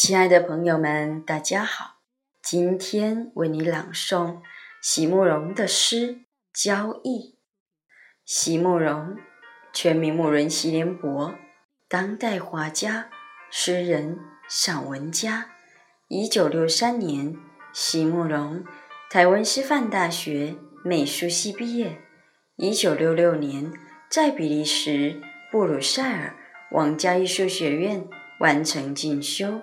亲爱的朋友们，大家好！今天为你朗诵席慕容的诗《交易》。席慕容，全名慕容席联博，当代画家、诗人、散文家。一九六三年，席慕容台湾师范大学美术系毕业。一九六六年，在比利时布鲁塞尔皇家艺术学院完成进修。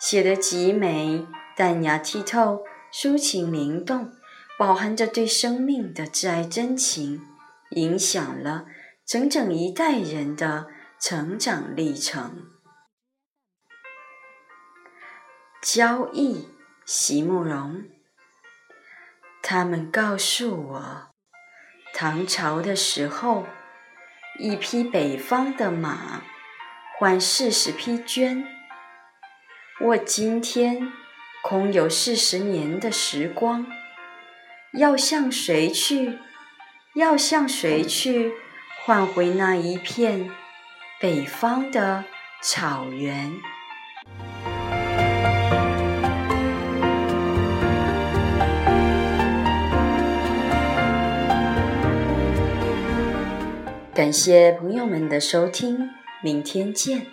写得极美，淡雅剔透，抒情灵动，饱含着对生命的挚爱真情，影响了整整一代人的成长历程。交易，席慕容。他们告诉我，唐朝的时候，一匹北方的马换四十匹绢。我今天空有四十年的时光，要向谁去？要向谁去换回那一片北方的草原？感谢朋友们的收听，明天见。